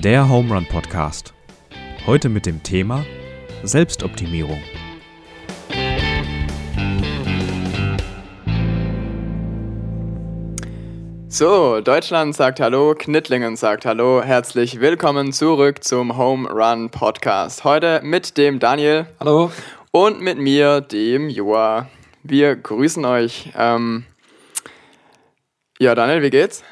Der Home Run Podcast. Heute mit dem Thema Selbstoptimierung. So, Deutschland sagt Hallo, Knittlingen sagt Hallo. Herzlich willkommen zurück zum Home Run Podcast. Heute mit dem Daniel. Hallo. Und mit mir, dem Joa. Wir grüßen euch. Ähm, ja, Daniel, wie geht's?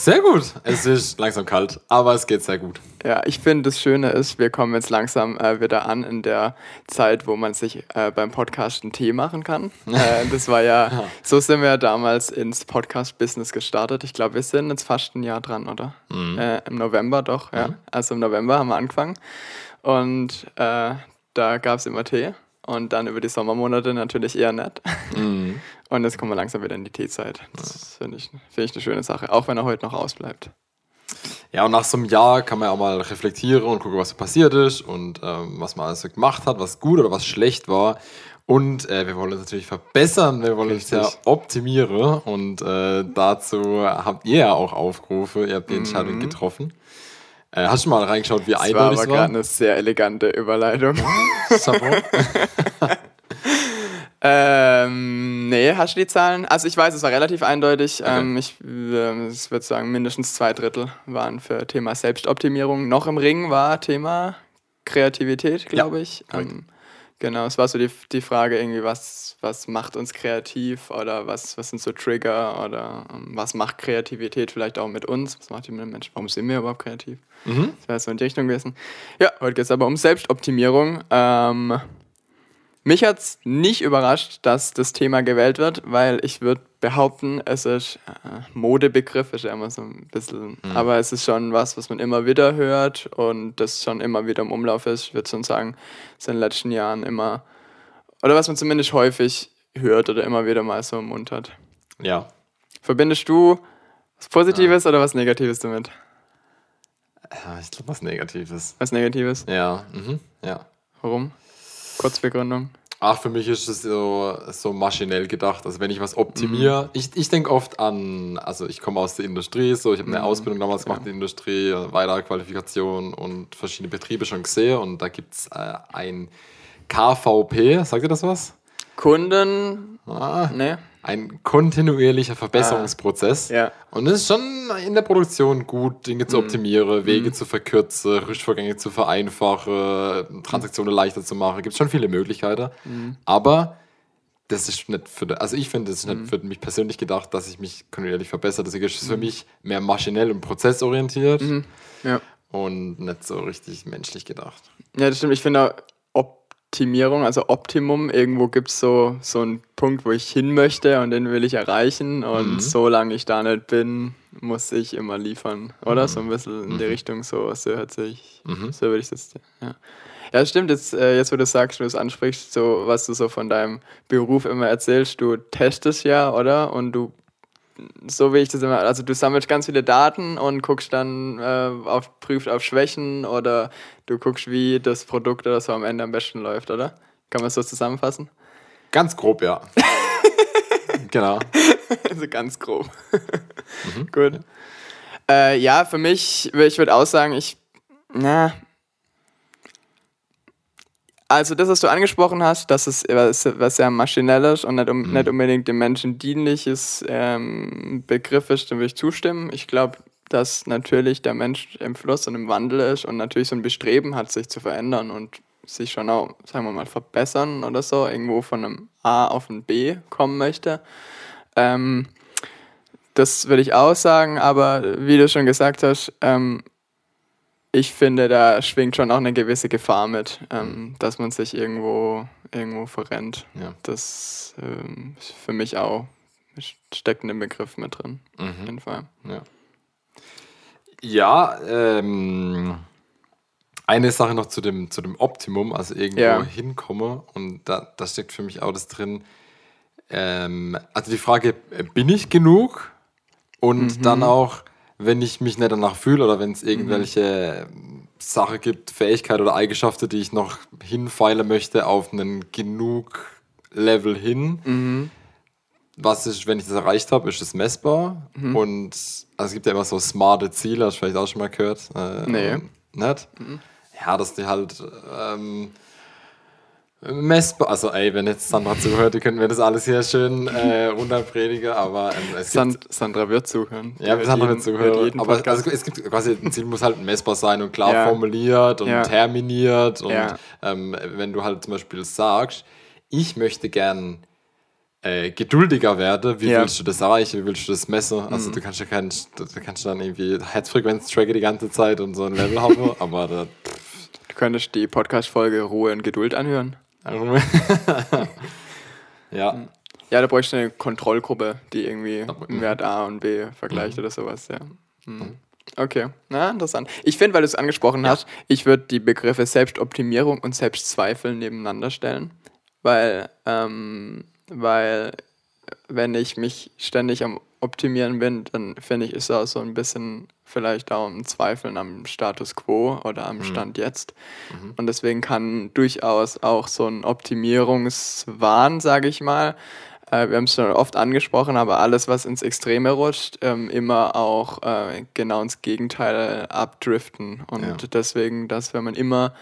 Sehr gut. Es ist langsam kalt, aber es geht sehr gut. Ja, ich finde, das Schöne ist, wir kommen jetzt langsam äh, wieder an in der Zeit, wo man sich äh, beim Podcast einen Tee machen kann. Äh, das war ja, so sind wir damals ins Podcast-Business gestartet. Ich glaube, wir sind jetzt fast ein Jahr dran, oder? Mhm. Äh, Im November doch, ja. Mhm. Also im November haben wir angefangen. Und äh, da gab es immer Tee. Und dann über die Sommermonate natürlich eher nett. Mhm. Und jetzt kommen wir langsam wieder in die Teezeit. Das finde ich, find ich eine schöne Sache, auch wenn er heute noch ausbleibt. Ja, und nach so einem Jahr kann man ja auch mal reflektieren und gucken, was so passiert ist und ähm, was man alles so gemacht hat, was gut oder was schlecht war. Und äh, wir wollen uns natürlich verbessern, wir wollen uns ja optimieren. Und äh, dazu habt ihr ja auch Aufrufe, ihr habt die Entscheidung mhm. getroffen. Äh, hast du mal reingeschaut, wie das eindeutig war? Das war gerade eine sehr elegante Überleitung. ähm, nee, hast du die Zahlen? Also ich weiß, es war relativ eindeutig. Okay. Ähm, ich, äh, ich würde sagen, mindestens zwei Drittel waren für Thema Selbstoptimierung. Noch im Ring war Thema Kreativität, glaube ja, ich. Ähm, Genau, es war so die, die Frage irgendwie, was, was macht uns kreativ oder was, was sind so Trigger oder ähm, was macht Kreativität vielleicht auch mit uns, was macht die mit dem Menschen, warum sind wir überhaupt kreativ? Mhm. Das wäre so in die Richtung gewesen. Ja, heute geht es aber um Selbstoptimierung. Ähm, mich hat es nicht überrascht, dass das Thema gewählt wird, weil ich würde behaupten, es ist äh, Modebegriff, ist ja immer so ein bisschen, mhm. aber es ist schon was, was man immer wieder hört und das schon immer wieder im Umlauf ist. Ich würde schon sagen, es ist in den letzten Jahren immer, oder was man zumindest häufig hört oder immer wieder mal so im Mund hat. Ja. Verbindest du was Positives ja. oder was Negatives damit? Ja, ich glaube, was Negatives. Was Negatives? Ja, mhm. ja. Warum? Kurzbegründung. Ach, für mich ist es so, so maschinell gedacht. Also wenn ich was optimiere, mhm. ich, ich denke oft an, also ich komme aus der Industrie, so ich habe eine mhm. Ausbildung damals gemacht in der Industrie, weitere Qualifikation und verschiedene Betriebe schon gesehen und da gibt es äh, ein KVP, sagt ihr das was? Kunden? Ah, ne ein kontinuierlicher Verbesserungsprozess. Ah, ja. Und es ist schon in der Produktion gut, Dinge zu mhm. optimieren, Wege mhm. zu verkürzen, Rüstvorgänge zu vereinfachen, Transaktionen leichter zu machen. Gibt es schon viele Möglichkeiten. Mhm. Aber das ist nicht für, also ich finde, das ist nicht mhm. für mich persönlich gedacht, dass ich mich kontinuierlich verbessere. Deswegen ist es für mhm. mich mehr maschinell und prozessorientiert. Mhm. Ja. Und nicht so richtig menschlich gedacht. Ja, das stimmt. Ich finde Optimierung, also Optimum. Irgendwo gibt es so, so einen Punkt, wo ich hin möchte und den will ich erreichen. Und mhm. solange ich da nicht bin, muss ich immer liefern. Oder? Mhm. So ein bisschen in die mhm. Richtung, so, so hört sich, mhm. so würde ich das, ja. Ja, stimmt. Jetzt, äh, jetzt, wo du sagst, du es ansprichst, so was du so von deinem Beruf immer erzählst, du testest ja, oder? Und du so wie ich das immer, also du sammelst ganz viele Daten und guckst dann äh, auf, prüft auf Schwächen oder du guckst, wie das Produkt oder so am Ende am besten läuft, oder? Kann man es so zusammenfassen? Ganz grob, ja. genau. Also ganz grob. Mhm. Gut. Ja. Äh, ja, für mich, ich würde auch sagen, ich, na, also das, was du angesprochen hast, dass es was, was sehr maschinelles und nicht, um, mhm. nicht unbedingt dem Menschen dienliches ähm, Begriff ist, dem würde ich zustimmen. Ich glaube, dass natürlich der Mensch im Fluss und im Wandel ist und natürlich so ein Bestreben hat, sich zu verändern und sich schon auch, sagen wir mal, verbessern oder so, irgendwo von einem A auf ein B kommen möchte. Ähm, das würde ich auch sagen, aber wie du schon gesagt hast, ähm, ich finde, da schwingt schon auch eine gewisse Gefahr mit, ähm, dass man sich irgendwo, irgendwo verrennt. Ja. Das ähm, ist für mich auch steckt in dem Begriff mit drin. Mhm. Auf jeden Fall. Ja, ja ähm, eine Sache noch zu dem, zu dem Optimum, also irgendwo ja. hinkomme, und da, da steckt für mich auch das drin. Ähm, also die Frage, bin ich genug? Und mhm. dann auch, wenn ich mich nicht danach fühle oder wenn es irgendwelche mhm. Sachen gibt, Fähigkeiten oder Eigenschaften, die ich noch hinfeilen möchte auf einen genug Level hin, mhm. was ich, wenn ich das erreicht habe, ist es messbar. Mhm. Und also es gibt ja immer so smarte Ziele, hast du vielleicht auch schon mal gehört. Äh, nee. Nicht? Mhm. Ja, dass die halt ähm, messbar, also ey, wenn jetzt Sandra zuhört, die könnten wir das alles hier schön äh, runterpredigen, aber ähm, es Sand, gibt, Sandra wird zuhören. Ja, Sandra wird zuhören. Aber also, es gibt quasi, ein Ziel muss halt messbar sein und klar ja. formuliert und ja. terminiert. Und ja. ähm, wenn du halt zum Beispiel sagst, ich möchte gern äh, geduldiger werde, wie willst du das erreichen, wie willst du das messen? Also mhm. du kannst ja kein, du kannst dann irgendwie Herzfrequenz tracken die ganze Zeit und so ein Level haben, aber da, Du könntest die Podcast-Folge Ruhe und Geduld anhören. Ja. Ja, da bräuchte eine Kontrollgruppe, die irgendwie einen Wert A und B vergleicht mhm. oder sowas, ja. Mhm. Okay, na, interessant. Ich finde, weil du es angesprochen ja. hast, ich würde die Begriffe Selbstoptimierung und Selbstzweifel nebeneinander stellen, weil ähm, weil wenn ich mich ständig am Optimieren bin, dann finde ich, ist auch so ein bisschen vielleicht auch ein Zweifeln am Status quo oder am mhm. Stand mhm. jetzt. Mhm. Und deswegen kann durchaus auch so ein Optimierungswahn, sage ich mal, äh, wir haben es schon oft angesprochen, aber alles, was ins Extreme rutscht, ähm, immer auch äh, genau ins Gegenteil abdriften. Und ja. deswegen, dass wenn man immer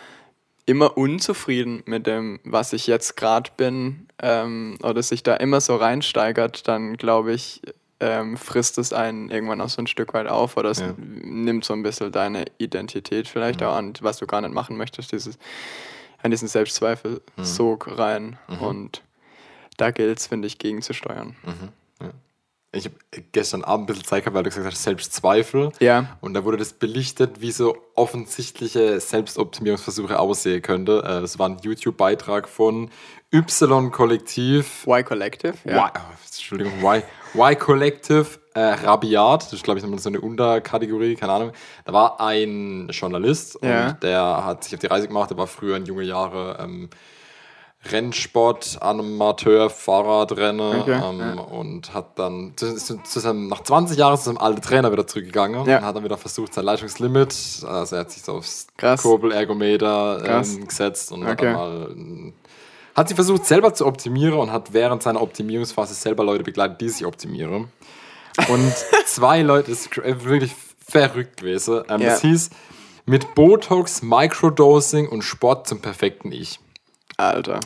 immer unzufrieden mit dem, was ich jetzt gerade bin, ähm, oder sich da immer so reinsteigert, dann glaube ich, ähm, frisst es einen irgendwann auch so ein Stück weit auf oder es ja. nimmt so ein bisschen deine Identität vielleicht ja. auch an, was du gar nicht machen möchtest, dieses, an diesen Selbstzweifel mhm. Sog rein. Mhm. Und da gilt es, finde ich, gegenzusteuern. Mhm ich habe gestern Abend ein bisschen Zeit gehabt, weil du gesagt hast, Selbstzweifel. Ja. Und da wurde das belichtet, wie so offensichtliche Selbstoptimierungsversuche aussehen könnte. Äh, das war ein YouTube-Beitrag von Y-Kollektiv. Y-Collective? Ja. Y, oh, Entschuldigung, Y, Y-Collective äh, Rabiat. Das ist, glaube ich, nochmal so eine Unterkategorie, keine Ahnung. Da war ein Journalist ja. und der hat sich auf die Reise gemacht. Der war früher in junge Jahre. Ähm, Rennsport, Amateur, Fahrradrenner okay, ähm, ja. und hat dann zu, zu, zu seinem, nach 20 Jahren zu seinem alten Trainer wieder zurückgegangen ja. und hat dann wieder versucht, sein Leistungslimit, also er hat sich so aufs Kurbelergometer ähm, gesetzt und okay. hat dann mal hat sich versucht selber zu optimieren und hat während seiner Optimierungsphase selber Leute begleitet, die sich optimieren. Und zwei Leute, das ist wirklich verrückt gewesen. Ähm, ja. Das hieß mit Botox, Microdosing und Sport zum perfekten Ich. Alter.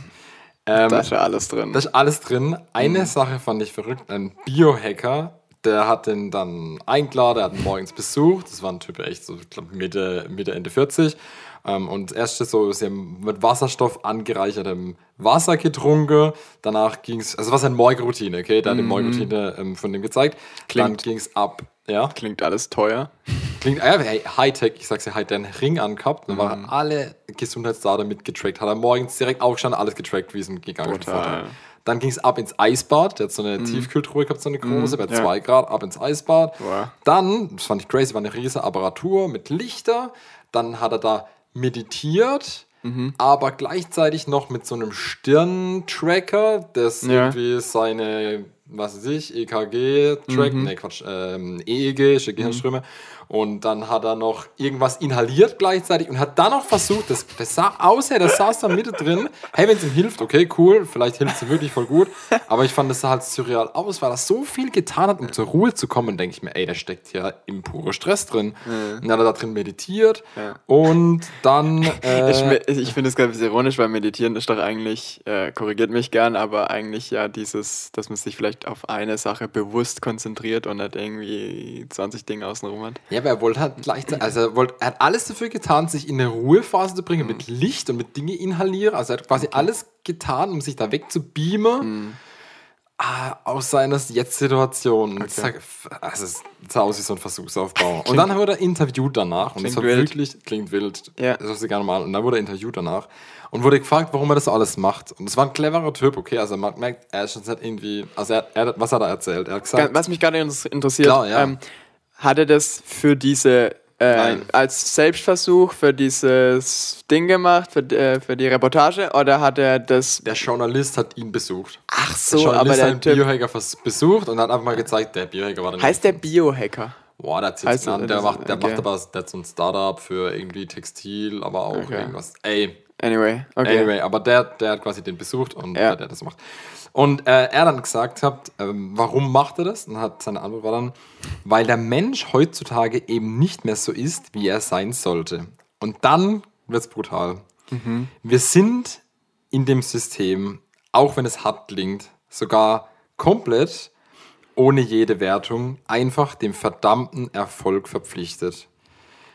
Ähm, da ist ja alles drin. Da ist alles drin. Eine mhm. Sache fand ich verrückt. Ein Biohacker, der hat den dann eingeladen, der hat ihn morgens besucht. Das war ein Typ echt so, ich glaube, Mitte, Mitte, Ende 40. Ähm, und erst so, sie haben mit Wasserstoff angereichertem Wasser getrunken. Danach ging es, also was eine Morgenroutine, okay? Da hat die mhm. Morgenroutine ähm, von dem gezeigt. Klingt, dann ging es ab, ja. Klingt alles teuer. Klingt, ja, hey, Hightech, ich sag's ja, halt den Ring angehabt, dann mhm. waren alle Gesundheitsdaten mitgetrackt, hat er morgens direkt aufgestanden, alles getrackt, wie es ihm gegangen ist. Dann ging es ab ins Eisbad, der hat so eine mhm. Tiefkühltruhe gehabt, so eine große, mhm, bei 2 ja. Grad, ab ins Eisbad. Wow. Dann, das fand ich crazy, war eine riesige Apparatur mit Lichter. Dann hat er da meditiert, mhm. aber gleichzeitig noch mit so einem Stirntracker, das ja. irgendwie seine was weiß ich, EKG track, mhm. ne Quatsch, ähm, EEG, Gehirnströme. Mhm. Und dann hat er noch irgendwas inhaliert gleichzeitig und hat dann noch versucht, das, das sah aus, hey, das saß da Mitte drin. Hey, wenn es ihm hilft, okay, cool, vielleicht hilft es ihm wirklich voll gut. Aber ich fand, das sah halt surreal aus, weil er so viel getan hat, um zur Ruhe zu kommen. denke ich mir, ey, der steckt ja im pure Stress drin. Mhm. Und dann hat er da drin meditiert ja. und dann. Äh, ich, ich finde es ganz ironisch, weil meditieren ist doch eigentlich, äh, korrigiert mich gern, aber eigentlich ja dieses, dass man sich vielleicht auf eine Sache bewusst konzentriert und nicht irgendwie 20 Dinge außenrum hat. Ja, aber er wollte halt gleichzeitig, also er, wollte, er hat alles dafür getan, sich in eine Ruhephase zu bringen, mhm. mit Licht und mit Dinge inhalieren. Also er hat quasi okay. alles getan, um sich da wegzubeamen. Mhm. Ah, aus seiner Jetzt-Situation. Okay. Also es sah aus wie so ein Versuchsaufbau. und dann wurde er interviewt danach. Und es war wild. wirklich, klingt wild. Ja. Das ist gerne mal. Und dann wurde er interviewt danach. Und wurde gefragt, warum er das so alles macht. Und es war ein cleverer Typ, okay. Also man merkt, er ist schon irgendwie, also er, er, was hat er erzählt? Er hat gesagt. Was mich gerade interessiert, Klar, ja. ähm, hat er das für diese äh, als Selbstversuch für dieses Ding gemacht, für, äh, für die Reportage, oder hat er das. Der Journalist hat ihn besucht. Ach so, der Journalist aber der hat den Biohacker besucht und hat einfach mal gezeigt, der Biohacker war der Heißt der Biohacker? Boah, der hat heißt an, der, macht, der okay. macht aber der hat so ein Startup für irgendwie Textil, aber auch okay. irgendwas. Ey, Anyway, okay. Anyway, aber der, der hat quasi den besucht und ja. der das macht. Und äh, er dann gesagt hat, ähm, warum macht er das? Und hat seine Antwort war dann, weil der Mensch heutzutage eben nicht mehr so ist, wie er sein sollte. Und dann wird es brutal. Mhm. Wir sind in dem System, auch wenn es hart klingt, sogar komplett ohne jede Wertung, einfach dem verdammten Erfolg verpflichtet.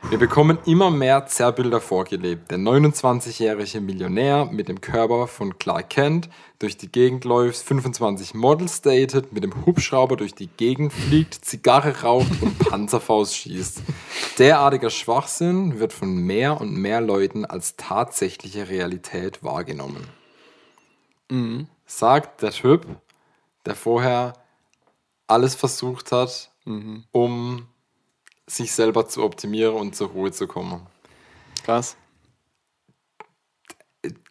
Wir bekommen immer mehr Zerrbilder vorgelebt. Der 29-jährige Millionär mit dem Körper von Clark Kent durch die Gegend läuft, 25 Models datet, mit dem Hubschrauber durch die Gegend fliegt, Zigarre raucht und Panzerfaust schießt. Derartiger Schwachsinn wird von mehr und mehr Leuten als tatsächliche Realität wahrgenommen. Mhm. Sagt der Typ, der vorher alles versucht hat, mhm. um sich selber zu optimieren und zur Ruhe zu kommen. Krass.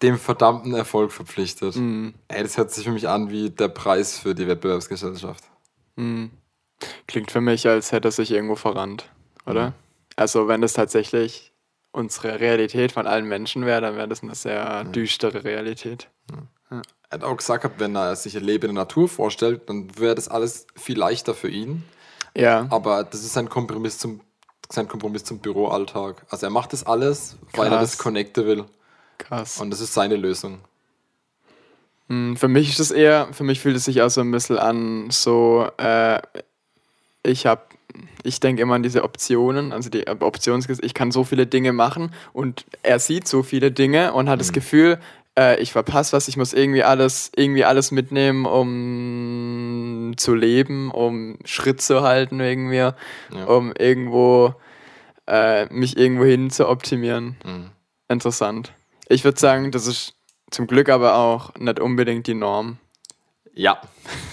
Dem verdammten Erfolg verpflichtet. Mhm. Ey, das hört sich für mich an wie der Preis für die Wettbewerbsgesellschaft. Mhm. Klingt für mich, als hätte er sich irgendwo verrannt, oder? Mhm. Also, wenn das tatsächlich unsere Realität von allen Menschen wäre, dann wäre das eine sehr düstere Realität. Ja. Er hat auch gesagt, wenn er sich ein Leben in der Natur vorstellt, dann wäre das alles viel leichter für ihn. Ja. Aber das ist sein Kompromiss zum, sein Kompromiss zum Büroalltag. Also er macht das alles, weil er das connecten will. Krass. Und das ist seine Lösung. Hm, für mich ist es eher, für mich fühlt es sich auch so ein bisschen an, so, äh, ich habe, ich denke immer an diese Optionen, also die Options, ich kann so viele Dinge machen und er sieht so viele Dinge und hat mhm. das Gefühl, äh, ich verpasse was, ich muss irgendwie alles, irgendwie alles mitnehmen, um zu leben, um Schritt zu halten irgendwie, ja. um irgendwo äh, mich irgendwo hin zu optimieren. Mhm. Interessant. Ich würde sagen, das ist zum Glück aber auch nicht unbedingt die Norm. Ja.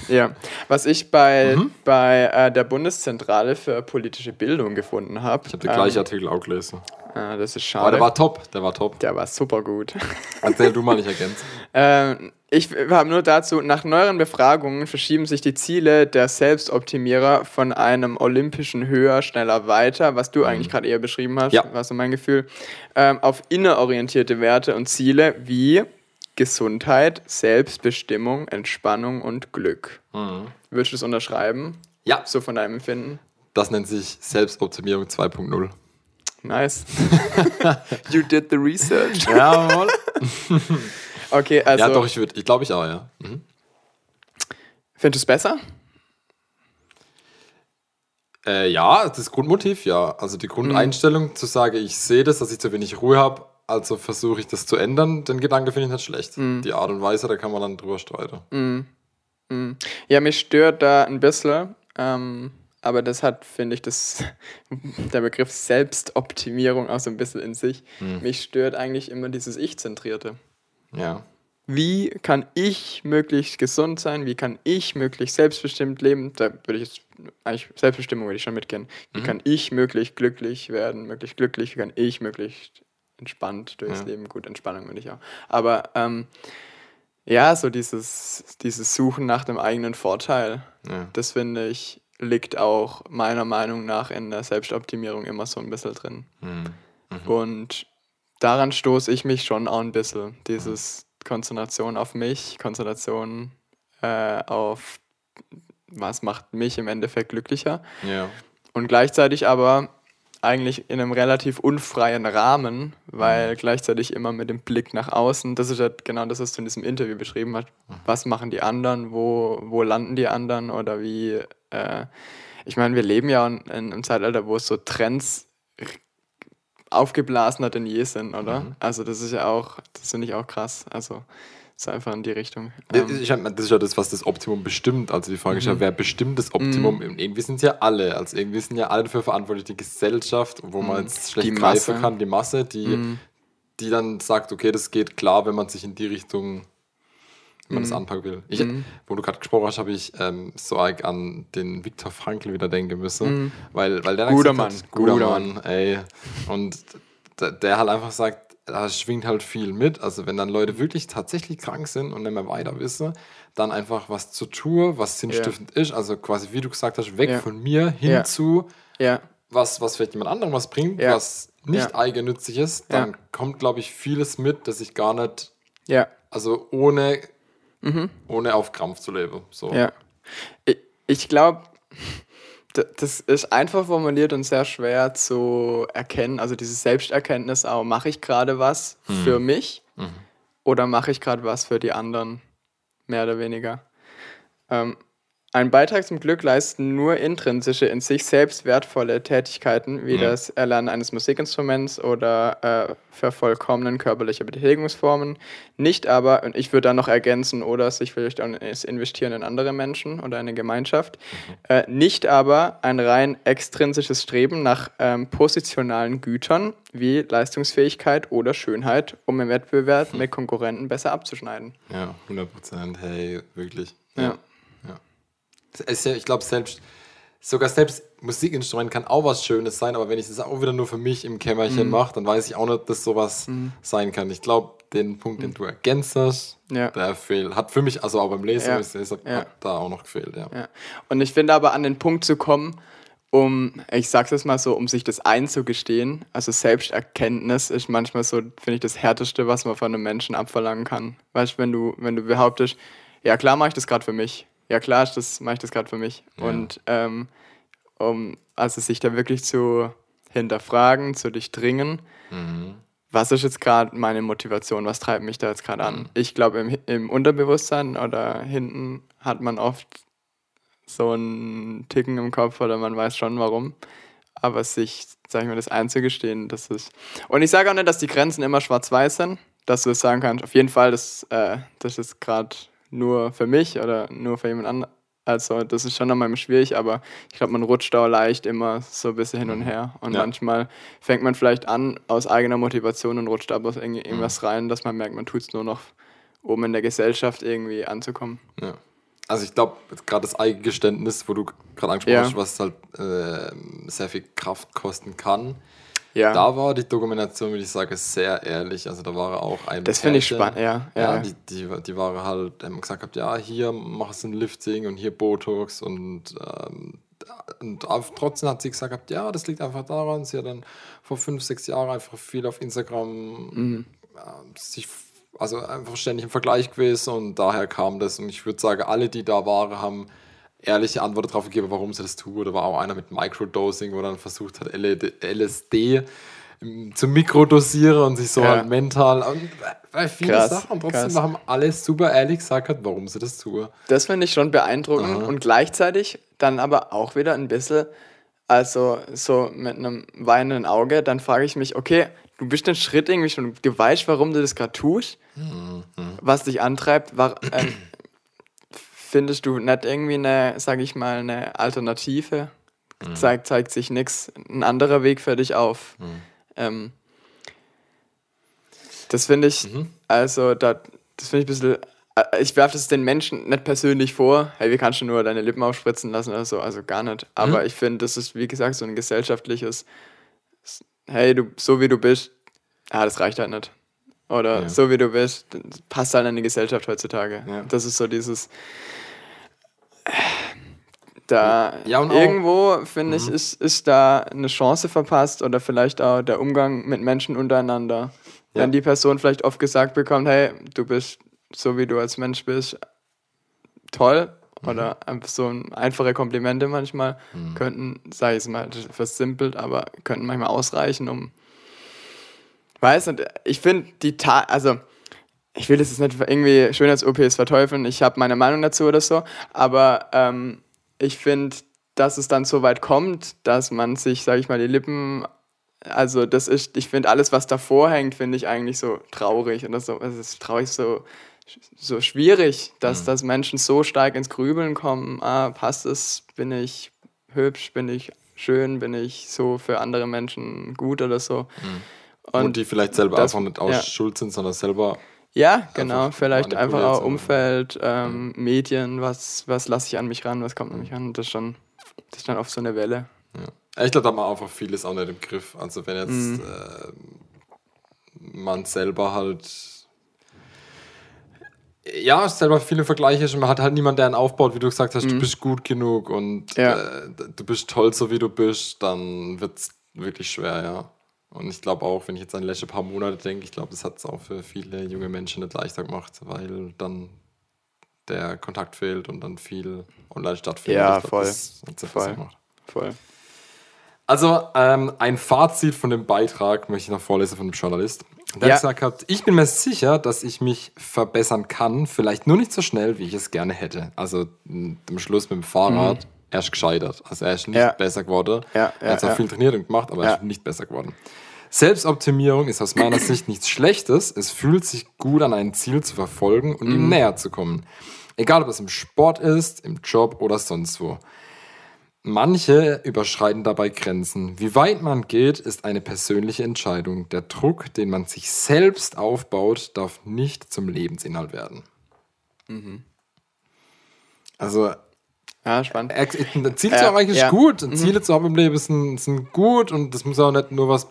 Ja. Was ich bei, mhm. bei äh, der Bundeszentrale für politische Bildung gefunden habe. Ich habe den gleichen ähm, Artikel auch gelesen. Ah, das ist schade. Aber der war top, der war top. Der war super gut. Erzähl du mal, ich ergänze. ähm, ich habe nur dazu, nach neueren Befragungen verschieben sich die Ziele der Selbstoptimierer von einem olympischen höher, schneller, weiter, was du mhm. eigentlich gerade eher beschrieben hast, ja. war so mein Gefühl, ähm, auf innerorientierte Werte und Ziele wie Gesundheit, Selbstbestimmung, Entspannung und Glück. Mhm. Würdest du das unterschreiben? Ja. So von deinem Empfinden? Das nennt sich Selbstoptimierung 2.0. Nice. you did the research. Jawohl. okay, also. Ja, doch, ich würde, ich glaube ich auch, ja. Mhm. Findest du es besser? Äh, ja, das Grundmotiv, ja. Also die Grundeinstellung mhm. zu sagen, ich sehe das, dass ich zu wenig Ruhe habe, also versuche ich das zu ändern, den Gedanke finde ich nicht schlecht. Mhm. Die Art und Weise, da kann man dann drüber streiten. Mhm. mhm. Ja, mich stört da ein bisschen. Ähm aber das hat, finde ich, das, der Begriff Selbstoptimierung auch so ein bisschen in sich. Hm. Mich stört eigentlich immer dieses Ich-Zentrierte. Ja. Wie kann ich möglichst gesund sein? Wie kann ich möglichst selbstbestimmt leben? Da würde ich jetzt, eigentlich Selbstbestimmung würde ich schon mitgehen. Wie mhm. kann ich möglichst glücklich werden? Möglichst glücklich? Wie kann ich möglichst entspannt durchs ja. Leben? Gut, Entspannung würde ich auch. Aber ähm, ja, so dieses, dieses Suchen nach dem eigenen Vorteil, ja. das finde ich liegt auch meiner Meinung nach in der Selbstoptimierung immer so ein bisschen drin. Mhm. Mhm. Und daran stoße ich mich schon auch ein bisschen. Dieses Konzentration auf mich, Konzentration äh, auf was macht mich im Endeffekt glücklicher. Ja. Und gleichzeitig aber eigentlich in einem relativ unfreien Rahmen, weil mhm. gleichzeitig immer mit dem Blick nach außen, das ist ja genau das, was du in diesem Interview beschrieben hast, mhm. was machen die anderen, wo, wo landen die anderen oder wie äh, ich meine, wir leben ja in, in, einem Zeitalter, wo es so Trends aufgeblasener denn je sind, oder? Mhm. Also das ist ja auch, das finde ich auch krass. Also so einfach in die Richtung. Ähm, das ist ja das, was das Optimum bestimmt. Also die Frage mhm. ist ja, mhm. wer bestimmt das Optimum? Mhm. Irgendwie sind es ja alle. Also irgendwie sind ja alle dafür verantwortlich, die Gesellschaft, wo man mhm. jetzt schlecht greifen kann, die Masse, die, mhm. die dann sagt, okay, das geht klar, wenn man sich in die Richtung man mhm. das anpacken will. Ich, mhm. Wo du gerade gesprochen hast, habe ich ähm, so an den Viktor Frankl wieder denken müssen. Mhm. Weil, weil der guter Mann, hat, guter, guter Mann, ey. Und der, der halt einfach sagt, da schwingt halt viel mit. Also wenn dann Leute wirklich tatsächlich krank sind und nicht mehr weiter wissen, dann einfach was zu tun, was sinnstiftend ja. ist. Also quasi, wie du gesagt hast, weg ja. von mir hin ja. zu was, was vielleicht jemand anderem was bringt, was nicht eigennützig ist, dann kommt, glaube ich, vieles mit, dass ich gar nicht, also ohne, mhm. ohne auf Krampf zu leben. So. Ja. Ich, ich glaube, das ist einfach formuliert und sehr schwer zu erkennen. Also diese Selbsterkenntnis auch, mache ich gerade was mhm. für mich mhm. oder mache ich gerade was für die anderen, mehr oder weniger. Ähm, ein Beitrag zum Glück leisten nur intrinsische, in sich selbst wertvolle Tätigkeiten, wie mhm. das Erlernen eines Musikinstruments oder äh, vervollkommnen körperlicher Betätigungsformen. Nicht aber, und ich würde da noch ergänzen, oder sich vielleicht auch investieren in andere Menschen oder eine Gemeinschaft, mhm. äh, nicht aber ein rein extrinsisches Streben nach ähm, positionalen Gütern wie Leistungsfähigkeit oder Schönheit, um im Wettbewerb mhm. mit Konkurrenten besser abzuschneiden. Ja, 100 Prozent, hey, wirklich. ja. ja ich glaube, selbst, sogar selbst Musikinstrument kann auch was Schönes sein, aber wenn ich das auch wieder nur für mich im Kämmerchen mhm. mache, dann weiß ich auch nicht, dass sowas mhm. sein kann. Ich glaube, den Punkt, den mhm. du ergänzt hast, ja. der fehlt. Hat für mich, also auch beim Lesen, ja. ist, ist, ja. da auch noch gefehlt. Ja. ja. Und ich finde aber an den Punkt zu kommen, um, ich sag's jetzt mal so, um sich das einzugestehen, also Selbsterkenntnis ist manchmal so, finde ich, das Härteste, was man von einem Menschen abverlangen kann. Weißt du, wenn du, wenn du behauptest, ja klar mache ich das gerade für mich, ja klar, das mache ich das gerade für mich. Ja. Und ähm, um also sich da wirklich zu hinterfragen, zu durchdringen, mhm. was ist jetzt gerade meine Motivation, was treibt mich da jetzt gerade an? Mhm. Ich glaube, im, im Unterbewusstsein oder hinten hat man oft so einen Ticken im Kopf oder man weiß schon warum. Aber sich, sag ich mal, das einzugestehen, das ist. Und ich sage auch nicht, dass die Grenzen immer schwarz-weiß sind, dass du es sagen kannst, auf jeden Fall, das, äh, das ist gerade nur für mich oder nur für jemand anderen. Also das ist schon nochmal schwierig, aber ich glaube, man rutscht da leicht immer so ein bisschen hin und her. Und ja. manchmal fängt man vielleicht an aus eigener Motivation und rutscht aber in irgendwas mhm. rein, dass man merkt, man tut es nur noch, um in der Gesellschaft irgendwie anzukommen. Ja. Also ich glaube, gerade das Eigengeständnis, wo du gerade angesprochen ja. hast, was halt äh, sehr viel Kraft kosten kann, ja. Da war die Dokumentation, würde ich sagen, sehr ehrlich. Also da war auch ein. Das finde ich spannend, ja. Ja, ja. Die, die, die war halt, haben gesagt, ja, hier machst du ein Lifting und hier Botox und, ähm, und trotzdem hat sie gesagt, ja, das liegt einfach daran, sie hat dann vor fünf, sechs Jahren einfach viel auf Instagram mhm. äh, sich also einfach ständig im Vergleich gewesen und daher kam das. Und ich würde sagen, alle, die da waren, haben ehrliche Antwort darauf gegeben, warum sie das tun. Oder war auch einer mit Microdosing, wo er dann versucht hat, LSD zu mikrodosieren und sich so ja. halt mental. Und bei vielen krass, Sachen und trotzdem krass. haben alle super ehrlich gesagt, warum sie das tun. Das finde ich schon beeindruckend Aha. und gleichzeitig dann aber auch wieder ein bisschen, also so mit einem weinenden Auge, dann frage ich mich, okay, du bist den Schritt irgendwie schon, du weißt, warum du das gerade tust, mhm. was dich antreibt, war, ähm, findest du nicht irgendwie eine, sag ich mal, eine Alternative? Mhm. Zeigt, zeigt sich nichts, ein anderer Weg für dich auf. Mhm. Ähm, das finde ich, mhm. also da, das finde ich ein bisschen, äh, ich werfe das den Menschen nicht persönlich vor, hey, wie kannst du nur deine Lippen aufspritzen lassen oder so, also gar nicht. Aber mhm. ich finde, das ist, wie gesagt, so ein gesellschaftliches, hey, du, so wie du bist, ja, das reicht halt nicht. Oder ja. so wie du bist, passt halt in die Gesellschaft heutzutage. Ja. Das ist so dieses, da ja, irgendwo, finde ich, mhm. ist, ist da eine Chance verpasst oder vielleicht auch der Umgang mit Menschen untereinander. Wenn die Person vielleicht oft gesagt bekommt, hey, du bist so wie du als Mensch bist, toll. Mhm. Oder einfach so einfache Komplimente manchmal mhm. könnten, sage ich es mal, versimpelt, aber könnten manchmal ausreichen, um. Weiß nicht, ich finde die Ta also ich will das jetzt nicht irgendwie schön als OPs verteufeln, ich habe meine Meinung dazu oder so, aber ähm, ich finde, dass es dann so weit kommt, dass man sich, sage ich mal, die Lippen, also das ist, ich finde alles, was davor hängt, finde ich eigentlich so traurig oder so, es ist traurig so, so schwierig, dass, mhm. dass Menschen so stark ins Grübeln kommen, ah, passt es, bin ich hübsch, bin ich schön, bin ich so für andere Menschen gut oder so. Mhm. Und, Und, die vielleicht selber das, einfach nicht aus ja. Schuld sind, sondern selber ja, genau. Vielleicht einfach auch Umfeld, ähm, mhm. Medien, was, was lasse ich an mich ran, was kommt an mich ran. Das ist schon, das ist dann oft so eine Welle. Ja. Ich glaube, da hat man einfach vieles auch nicht im Griff. Also wenn jetzt mhm. äh, man selber halt ja, selber viele Vergleiche schon. Man hat halt niemanden, der einen aufbaut, wie du gesagt hast, mhm. du bist gut genug und ja. äh, du bist toll, so wie du bist, dann wird es wirklich schwer, ja. Und ich glaube auch, wenn ich jetzt an die letzten paar Monate denke, ich glaube, das hat es auch für viele junge Menschen nicht leichter gemacht, weil dann der Kontakt fehlt und dann viel online stattfindet. Ja, glaub, voll. Voll. voll. Also ähm, ein Fazit von dem Beitrag möchte ich noch vorlesen von dem Journalist. Der Ja. gesagt hat, ich bin mir sicher, dass ich mich verbessern kann, vielleicht nur nicht so schnell, wie ich es gerne hätte. Also m, am Schluss mit dem Fahrrad, er ist gescheitert. Also er ist nicht. Ja. besser geworden. Ja, er hat zwar ja. viel trainiert und gemacht, aber er ist nicht besser geworden. Selbstoptimierung ist aus meiner Sicht nichts Schlechtes. Es fühlt sich gut an, ein Ziel zu verfolgen und Mhm. ihm näher zu kommen. Egal, ob es im Sport ist, im Job oder sonst wo. Manche überschreiten dabei Grenzen. Wie weit man geht, ist eine persönliche Entscheidung. Der Druck, den man sich selbst aufbaut, darf nicht zum Lebensinhalt werden. Mhm. Also, Ja, spannend. er- Ziele zu Ja, erreichen ist ja. Mhm. gut. Ziele zu haben im Leben sind, sind gut und das muss auch nicht nur was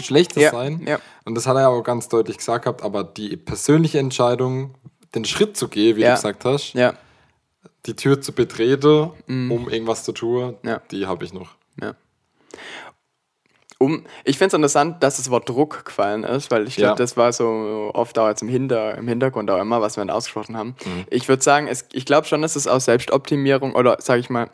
Schlechtes Mhm. Ja, sein. ja. Und das hat er ja auch ganz deutlich gesagt gehabt. Aber die persönliche Entscheidung, den Schritt zu gehen, wie du gesagt hast, die Tür zu betreten, um irgendwas zu tun, Mhm. Die habe ich noch. Um, ich finde es interessant, dass das Wort Druck gefallen ist, weil ich glaube, Ja. das war so oft auch jetzt im, Hinter, im Hintergrund auch immer, was wir dann ausgesprochen haben. Mhm. Ich würde sagen, es, ich glaube schon, dass es aus Selbstoptimierung oder sage ich mal,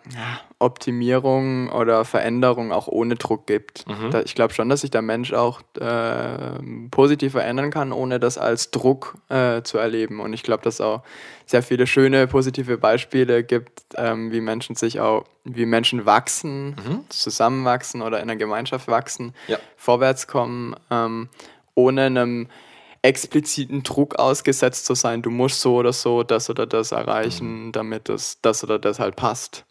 Optimierung oder Veränderung auch ohne Druck gibt. Mhm. Da, ich glaube schon, dass sich der Mensch auch äh, positiv verändern kann, ohne das als Druck äh, zu erleben. Und ich glaube, dass auch sehr viele schöne, positive Beispiele gibt, ähm, wie Menschen sich auch, wie Menschen wachsen, zusammenwachsen oder in einer Gemeinschaft wachsen, Ja. vorwärts kommen, ähm, ohne einem expliziten Druck ausgesetzt zu sein, du musst so oder so das oder das erreichen, damit das, das oder das halt passt.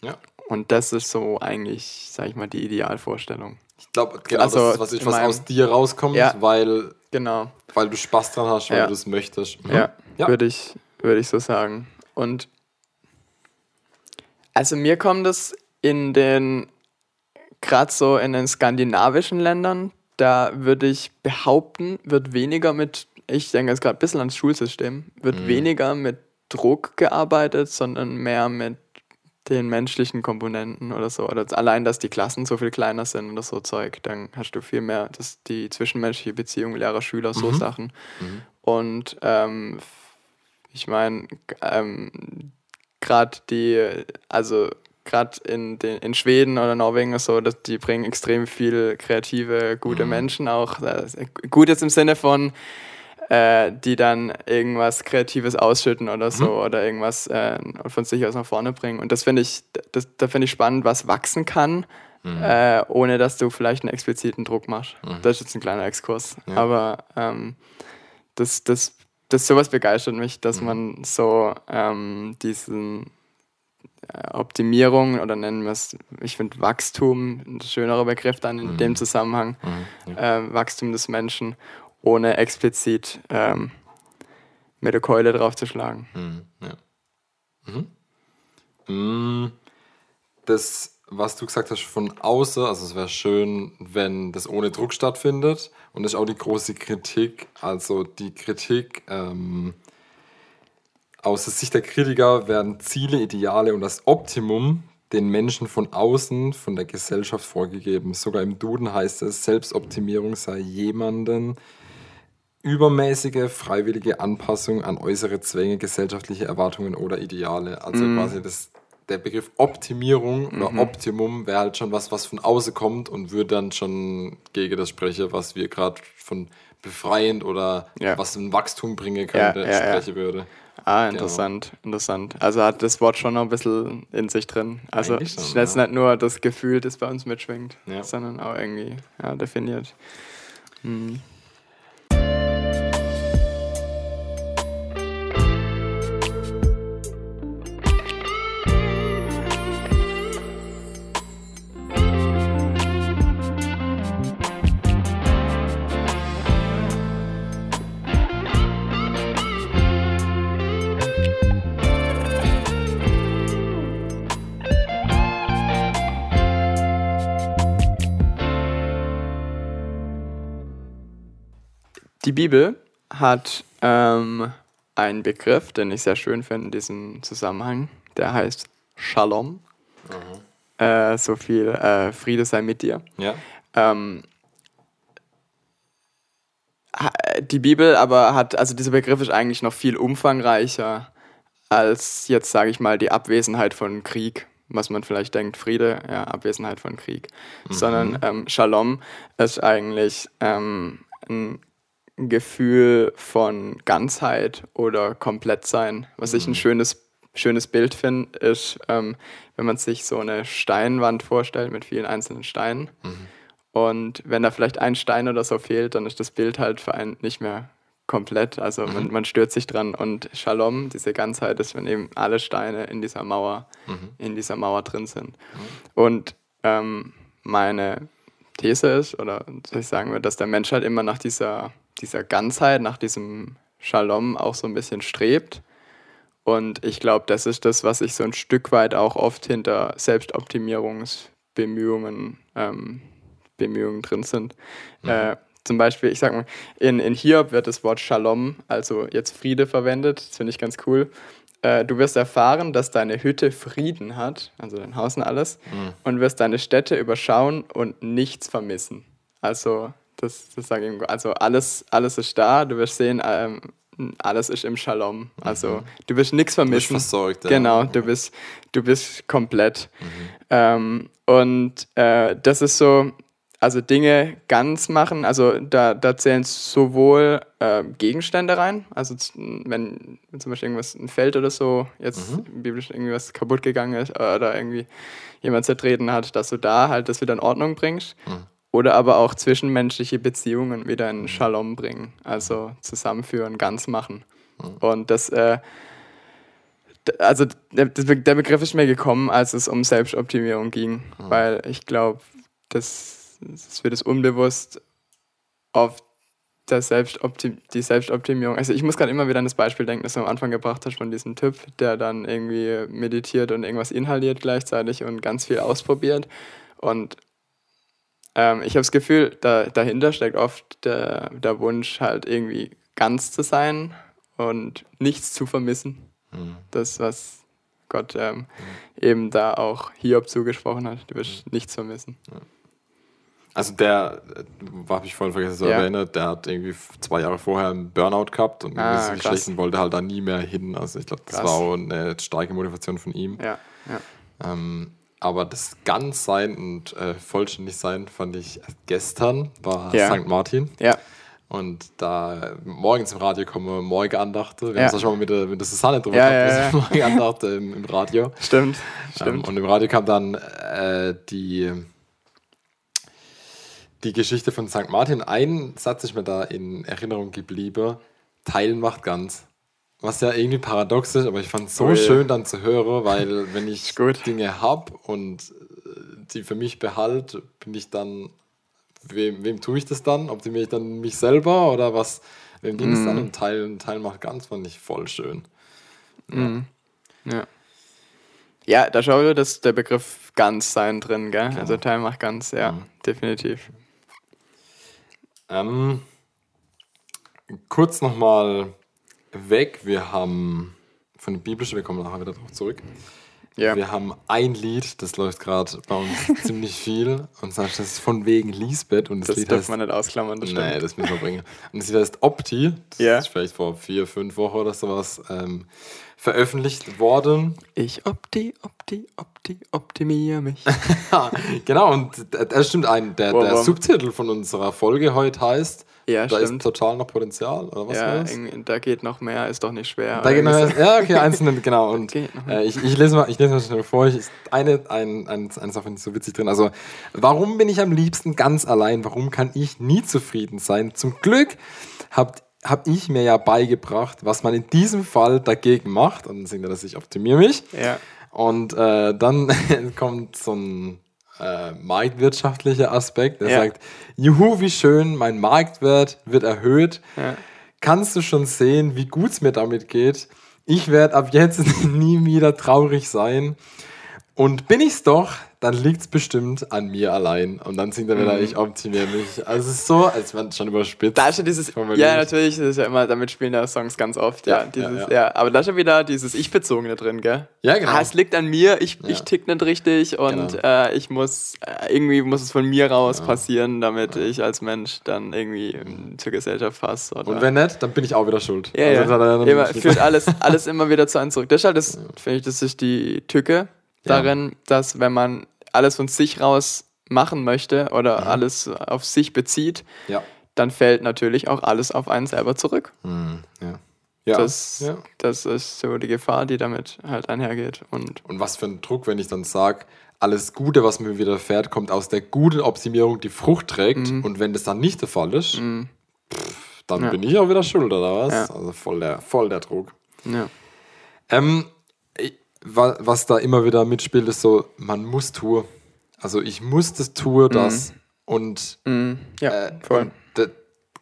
Ja. Und das ist so eigentlich, sag ich mal, die Idealvorstellung. Ich glaube, genau Also, das ist, was, ich, in was meinem- aus dir rauskommt, Ja. weil, Genau. weil du Spaß dran hast, weil Ja. du das möchtest. Mhm. Ja, ja. würde ich, würde ich so sagen. Und also mir kommt es in den, gerade so in den skandinavischen Ländern, da würde ich behaupten, wird weniger mit, ich denke jetzt gerade ein bisschen ans Schulsystem, wird weniger mit Druck gearbeitet, sondern mehr mit den menschlichen Komponenten oder so. Oder allein, dass die Klassen so viel kleiner sind oder so Zeug, dann hast du viel mehr das, die zwischenmenschliche Beziehung, Lehrer, Schüler, so Sachen. Und ähm, ich meine, ähm, gerade die, also gerade in, den- in Schweden oder Norwegen oder so, dass die bringen extrem viel kreative, gute Menschen auch. Äh, gut jetzt im Sinne von, äh, die dann irgendwas Kreatives ausschütten oder so oder irgendwas äh, von sich aus nach vorne bringen. Und das finde ich, das, da finde ich spannend, was wachsen kann, äh, ohne dass du vielleicht einen expliziten Druck machst. Das ist jetzt ein kleiner Exkurs. Aber ähm, das, das, das sowas begeistert mich, dass man so ähm, diesen äh, Optimierung oder nennen wir es, ich finde Wachstum, ein schönerer Begriff dann in dem Zusammenhang, äh, Wachstum des Menschen, ohne explizit ähm, mit der Keule draufzuschlagen. Mhm. Ja. Mhm. Mm, Das, was du gesagt hast von außen, also es wäre schön, wenn das ohne Druck stattfindet. Und das ist auch die große Kritik. Also die Kritik ähm, aus der Sicht der Kritiker werden Ziele, Ideale und das Optimum den Menschen von außen, von der Gesellschaft vorgegeben. Sogar im Duden heißt es, Selbstoptimierung sei jemanden übermäßige freiwillige Anpassung an äußere Zwänge, gesellschaftliche Erwartungen oder Ideale. Also quasi das, der Begriff Optimierung oder Optimum wäre halt schon was, was von außen kommt und würde dann schon gegen das sprechen, was wir gerade von befreiend oder Ja. was ein Wachstum bringen könnte, Ja, ja, sprechen würde. Ah, interessant, interessant. Also hat das Wort schon noch ein bisschen in sich drin. Also es ist jetzt nicht nur das Gefühl, das bei uns mitschwingt, sondern auch irgendwie definiert. Die Bibel hat ähm, einen Begriff, den ich sehr schön finde in diesem Zusammenhang. Der heißt Shalom. Äh, so viel äh, Friede sei mit dir. Ja. Ähm, die Bibel aber hat, also dieser Begriff ist eigentlich noch viel umfangreicher als jetzt, sage ich mal, die Abwesenheit von Krieg, was man vielleicht denkt, Friede, ja, Abwesenheit von Krieg, mhm. sondern ähm, Shalom ist eigentlich ähm, ein Gefühl von Ganzheit oder Komplettsein. Was mhm. ich ein mhm. schönes, schönes Bild finde, ist, ähm, wenn man sich so eine Steinwand vorstellt mit vielen einzelnen Steinen. Mhm. Und wenn da vielleicht ein Stein oder so fehlt, dann ist das Bild halt für einen nicht mehr komplett. Also mhm. man, man stört sich dran. Und Shalom, diese Ganzheit, ist, wenn eben alle Steine in dieser Mauer, mhm. in dieser Mauer drin sind. Mhm. Und ähm, meine These ist, oder soll ich sagen würde, dass der Mensch halt immer nach dieser, dieser Ganzheit, nach diesem Shalom auch so ein bisschen strebt. Und ich glaube, das ist das, was ich so ein Stück weit auch oft hinter Selbstoptimierungsbemühungen ähm, Bemühungen drin sind. Mhm. Äh, zum Beispiel, ich sag mal, in, in Hiob wird das Wort Shalom, also jetzt Friede, verwendet. Das finde ich ganz cool. Äh, du wirst erfahren, dass deine Hütte Frieden hat, also dein Haus und alles, mhm. und wirst deine Städte überschauen und nichts vermissen. Also, das, das sage ich, also alles, alles ist da, du wirst sehen, ähm, alles ist im Shalom. Also mhm. du wirst nichts vermissen. Du bist versorgt, ja. Genau, du bist, du bist komplett. Mhm. Ähm, und äh, das ist so, also Dinge ganz machen, also da, da zählen sowohl äh, Gegenstände rein, also wenn, wenn, zum Beispiel irgendwas, ein Feld oder so, jetzt mhm. biblisch irgendwas kaputt gegangen ist oder irgendwie jemand zertreten hat, dass du da halt das wieder in Ordnung bringst. Mhm. Oder aber auch zwischenmenschliche Beziehungen wieder in. Shalom bringen, also zusammenführen, ganz machen. Mhm. Und das, äh, also der, der Begriff ist mir gekommen, als es um Selbstoptimierung ging, mhm. weil ich glaube, das es wird es unbewusst auf der Selbstoptim die Selbstoptimierung. Also ich muss gerade immer wieder an das Beispiel denken, das du am Anfang gebracht hast von diesem Typ, der dann irgendwie meditiert und irgendwas inhaliert gleichzeitig und ganz viel ausprobiert. Und ähm, ich habe das Gefühl, da, dahinter steckt oft der, der Wunsch, halt irgendwie ganz zu sein und nichts zu vermissen. Mhm. Das, was Gott ähm, mhm. eben da auch Hiob zugesprochen hat, du wirst mhm. nichts vermissen. Ja. Also der, habe ich vorhin vergessen zu ja. erwähnen, der hat irgendwie zwei Jahre vorher einen Burnout gehabt und ah, ist schlecht und wollte halt da nie mehr hin. Also ich glaube, das war auch eine starke Motivation von ihm. Ja, ja. Ähm, aber das Ganzsein und äh, Vollständigsein fand ich gestern war ja. St. Martin. Ja. Und da morgens im Radio kommen Morgenandachte. Wir ja. haben es ja schon mal mit der, mit der Susanne drüber ja, gehabt, ja, ja. Morgenandachte im, im Radio. Stimmt, stimmt. Ähm, und im Radio kam dann äh, die die Geschichte von St. Martin. Ein Satz ist mir da in Erinnerung geblieben. Teilen macht ganz. Was ja irgendwie paradox ist, aber ich fand es so oh, schön dann zu hören, weil wenn ich Dinge habe und äh, die für mich behalte, bin ich dann, wem, wem tue ich das dann? Optimiere ich dann mich selber oder was? Wem ging es mm. dann? Mhm. Und Teilen, Teilen macht ganz, fand ich voll schön. Ja. Mm. ja. Ja, da schaue ich, dass der Begriff ganz sein drin, gell? Klar. Also Teil macht ganz, ja, mhm. definitiv. Ähm, kurz nochmal weg. Wir haben von der Biblischen, wir kommen nachher wieder darauf zurück. Ja. Wir haben ein Lied, das läuft gerade bei uns ziemlich viel. Und zwar das ist von wegen Lisbeth. Und das, das Lied darf heißt, man nicht ausklammern, das stimmt. Nee, das müssen wir bringen. Und das Lied heißt Opti. Das ja. ist vielleicht vor vier, fünf Wochen oder sowas ähm, veröffentlicht worden. Ich opti, opti, opti, optimiere mich. genau, und das stimmt ein. Der, der Subtitel von unserer Folge heute heißt ja, da stimmt. ist total noch Potenzial, oder was ja, da geht noch mehr, ist doch nicht schwer. Da geht noch mehr, ja, okay, einzelne, genau. Und äh, ich, ich, lese mal, ich lese mal schnell vor. Ich, eine, ein, ein, eine Sache finde ich so witzig drin. Also, warum bin ich am liebsten ganz allein? Warum kann ich nie zufrieden sein? Zum Glück habt habe ich mir ja beigebracht, was man in diesem Fall dagegen macht. Und dann singt er, dass ich optimiere mich. Ja. Und äh, dann kommt so ein äh, marktwirtschaftlicher Aspekt. Er ja. sagt, juhu, wie schön, mein Marktwert wird erhöht. Ja. Kannst du schon sehen, wie gut es mir damit geht? Ich werde ab jetzt nie wieder traurig sein. Und bin ich's doch, dann liegt's bestimmt an mir allein. Und dann singt er wieder, mhm. ich optimiere mich. Also es ist so, als wenn schon überspitzt. Da ist schon dieses, ja natürlich, das ist ja immer, damit spielen ja Songs ganz oft, ja. ja, dieses, ja, ja. ja. Aber da ist schon wieder dieses Ich-Bezogene drin, gell? Ja, genau. Ah, es liegt an mir, ich, ich tick nicht richtig und genau. äh, ich muss, äh, irgendwie muss es von mir raus passieren, damit ich als Mensch dann irgendwie mhm. zur Gesellschaft passe. Und wenn nicht, dann bin ich auch wieder schuld. Ja, also ja. Immer, führt alles, alles immer wieder zu einem zurück. Deshalb, das, finde ich, das ist die Tücke darin, dass wenn man alles von sich raus machen möchte oder mhm. alles auf sich bezieht, ja. dann fällt natürlich auch alles auf einen selber zurück. Mhm. Ja. Ja, das, ja. das ist so die Gefahr, die damit halt einhergeht. Und, und was für ein Druck, wenn ich dann sage, alles Gute, was mir widerfährt, kommt aus der guten Optimierung, die Frucht trägt. Mhm. Und wenn das dann nicht der Fall ist, mhm. pff, dann ja. bin ich auch wieder schuld, oder was? Ja. Also voll der, voll der Druck. Ja. Ähm, was da immer wieder mitspielt, ist so, man muss tun. Also ich muss das tue, mhm. das. Mhm. Und, mhm. Ja, äh. Und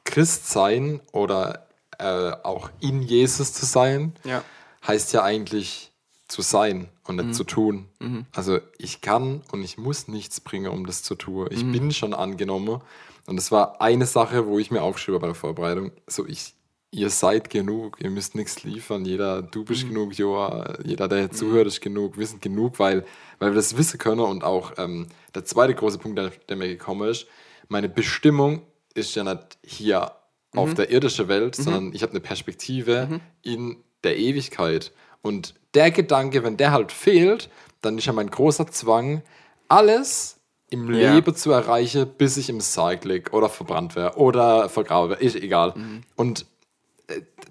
Christ sein oder äh, auch in Jesus zu sein, ja. heißt ja eigentlich zu sein und nicht mhm. zu tun. Mhm. Also ich kann und ich muss nichts bringen, um das zu tun. Ich mhm. bin schon angenommen. Und das war eine Sache, wo ich mir aufschrieb bei der Vorbereitung. So, ich, ihr seid genug, ihr müsst nichts liefern, jeder, du bist mhm. genug, Joa, jeder, der mhm. zuhört, ist genug, wir sind genug, weil, weil wir das wissen können und auch ähm, der zweite große Punkt, der, der, mir gekommen ist, meine Bestimmung ist ja nicht hier mhm. auf der irdischen Welt, mhm. sondern ich habe eine Perspektive mhm. in der Ewigkeit und der Gedanke, wenn der halt fehlt, dann ist ja mein großer Zwang, alles im ja. Leben zu erreichen, bis ich im Sarg oder verbrannt wäre oder vergrabe wäre, ist egal. Mhm. Und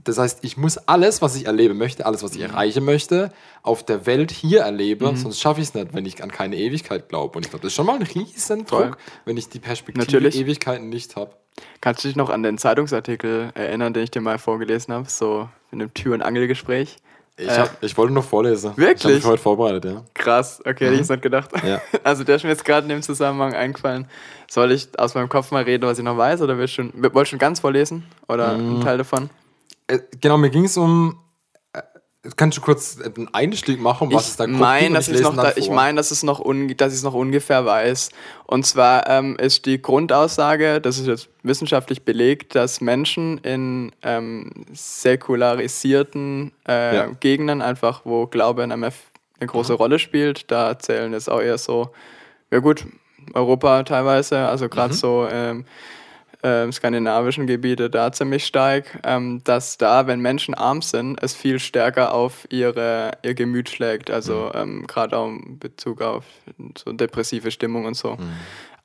das heißt, ich muss alles, was ich erleben möchte, alles, was ich mhm. erreichen möchte, auf der Welt hier erleben, mhm. sonst schaffe ich es nicht, wenn ich an keine Ewigkeit glaube. Und ich glaube, das ist schon mal ein riesen Druck, wenn ich die Perspektive Natürlich. Ewigkeiten nicht habe. Kannst du dich noch an den Zeitungsartikel erinnern, den ich dir mal vorgelesen habe, so in einem Tür- und Angelgespräch? Ich, hab, äh, ich wollte noch vorlesen. Wirklich? Ich habe mich heute vorbereitet, ja. Krass, okay, mhm. hätte ich es nicht gedacht. Ja. Also der ist mir jetzt gerade in dem Zusammenhang eingefallen. Soll ich aus meinem Kopf mal reden, was ich noch weiß, oder willst du schon, wolltest du schon ganz vorlesen? Oder mhm. einen Teil davon? Äh, genau, mir ging es um. Äh, kannst du kurz einen Einstieg machen, was ich es da mein, ich, noch da, ich meine, dass, es noch dass ich es noch ungefähr weiß. Und zwar ähm, ist die Grundaussage, das ist jetzt wissenschaftlich belegt, dass Menschen in ähm, säkularisierten äh, ja. Gegenden, einfach wo Glaube eine, eine große mhm. Rolle spielt, da zählen jetzt auch eher so, ja gut, Europa teilweise, also gerade mhm. so ähm, äh, skandinavischen Gebiete da ziemlich stark, ähm, dass da, wenn Menschen arm sind, es viel stärker auf ihre, ihr Gemüt schlägt, also mhm. ähm, gerade auch in Bezug auf so depressive Stimmung und so, mhm.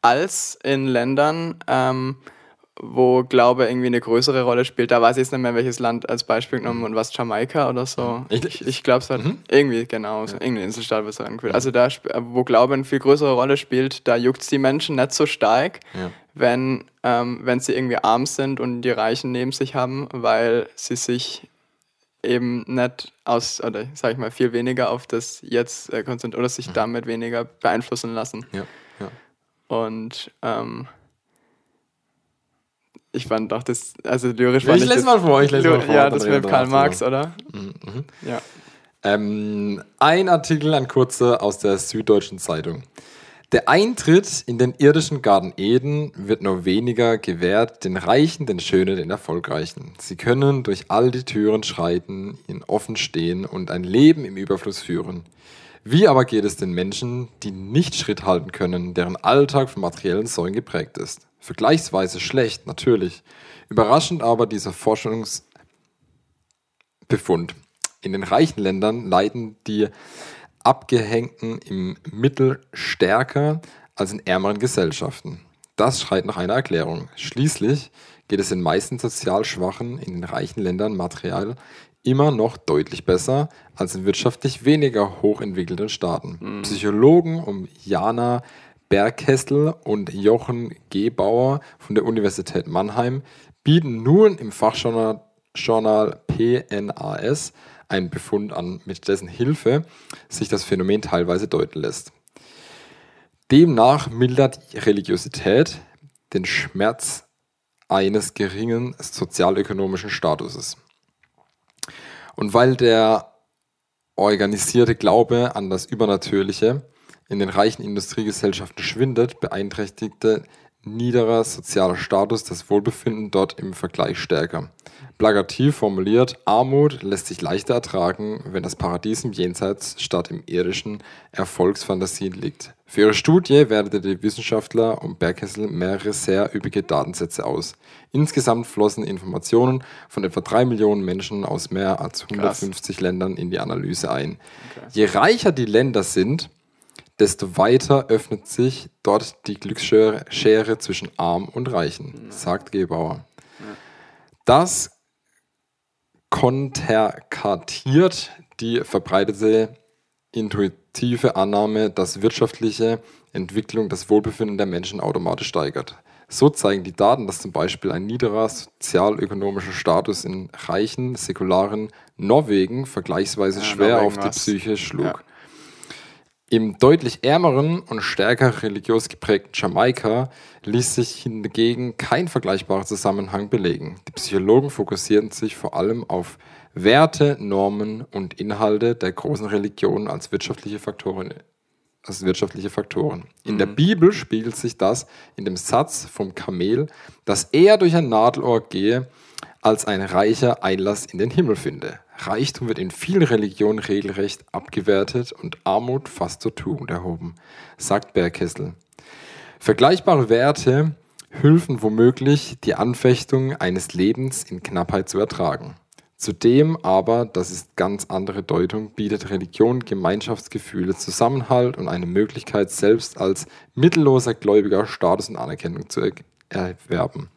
als in Ländern, ähm, wo Glaube irgendwie eine größere Rolle spielt. Da weiß ich jetzt nicht mehr, welches Land als Beispiel genommen und was Jamaika oder so. Ich, ich, glaube es halt mhm. irgendwie, genau, so ja. irgendeine Inselstaat wird es angefühlt. Also da, wo Glaube eine viel größere Rolle spielt, da juckt es die Menschen nicht so stark, ja. wenn, ähm, wenn sie irgendwie arm sind und die Reichen neben sich haben, weil sie sich eben nicht aus, oder sag ich mal, viel weniger auf das Jetzt äh, konzentrieren oder sich mhm. damit weniger beeinflussen lassen. Ja, ja. Und ähm, ich fand doch das, also lyrisch war Ich lese mal vor, ich lese mal vor. Ja, das mit Karl Marx, oder? Mhm, mhm. Ja. Ähm, ein Artikel, ein kurzer aus der Süddeutschen Zeitung. Der Eintritt in den irdischen Garten Eden wird nur weniger gewährt, den Reichen, den Schönen, den Erfolgreichen. Sie können durch all die Türen schreiten, ihnen offen stehen und ein Leben im Überfluss führen. Wie aber geht es den Menschen, die nicht Schritt halten können, deren Alltag von materiellen Säulen geprägt ist? Vergleichsweise schlecht, natürlich. Überraschend aber dieser Forschungsbefund. In den reichen Ländern leiden die Abgehängten im Mittel stärker als in ärmeren Gesellschaften. Das schreit nach einer Erklärung. Schließlich geht es den meisten sozial Schwachen in den reichen Ländern material immer noch deutlich besser als in wirtschaftlich weniger hochentwickelten Staaten. Mhm. Psychologen um Jana Berghessel und Jochen Gebauer von der Universität Mannheim bieten nun im Fachjournal Journal PNAS einen Befund an, mit dessen Hilfe sich das Phänomen teilweise deuten lässt. Demnach mildert Religiosität den Schmerz eines geringen sozialökonomischen Statuses. Und weil der organisierte Glaube an das Übernatürliche in den reichen Industriegesellschaften schwindet, beeinträchtigte niederer sozialer Status das Wohlbefinden dort im Vergleich stärker. Plakativ formuliert, Armut lässt sich leichter ertragen, wenn das Paradies im Jenseits statt im irdischen Erfolgsfantasien liegt. Für ihre Studie wertete die Wissenschaftler um Berghessel mehrere sehr üppige Datensätze aus. Insgesamt flossen Informationen von etwa drei Millionen Menschen aus mehr als 150 Krass. Ländern in die Analyse ein. Okay. Je reicher die Länder sind, desto weiter öffnet sich dort die Glücksschere zwischen Arm und Reichen, sagt Gebauer. Das konterkartiert die verbreitete intuitive Annahme, dass wirtschaftliche Entwicklung das Wohlbefinden der Menschen automatisch steigert. So zeigen die Daten, dass zum Beispiel ein niederer sozialökonomischer Status in reichen, säkularen Norwegen vergleichsweise ja, schwer Norwegen auf die Psyche schlug. Im deutlich ärmeren und stärker religiös geprägten Jamaika ließ sich hingegen kein vergleichbarer Zusammenhang belegen. Die Psychologen fokussierten sich vor allem auf Werte, Normen und Inhalte der großen Religionen als wirtschaftliche Faktoren. Als wirtschaftliche Faktoren. In mhm. der Bibel spiegelt sich das in dem Satz vom Kamel, dass er durch ein Nadelohr gehe, als ein reicher Einlass in den Himmel finde. Reichtum wird in vielen Religionen regelrecht abgewertet und Armut fast zur Tugend erhoben, sagt Bergkessel. Vergleichbare Werte hülfen womöglich die Anfechtung eines Lebens in Knappheit zu ertragen. Zudem aber, das ist ganz andere Deutung, bietet Religion Gemeinschaftsgefühle, Zusammenhalt und eine Möglichkeit, selbst als mittelloser Gläubiger Status und Anerkennung zu erwerben.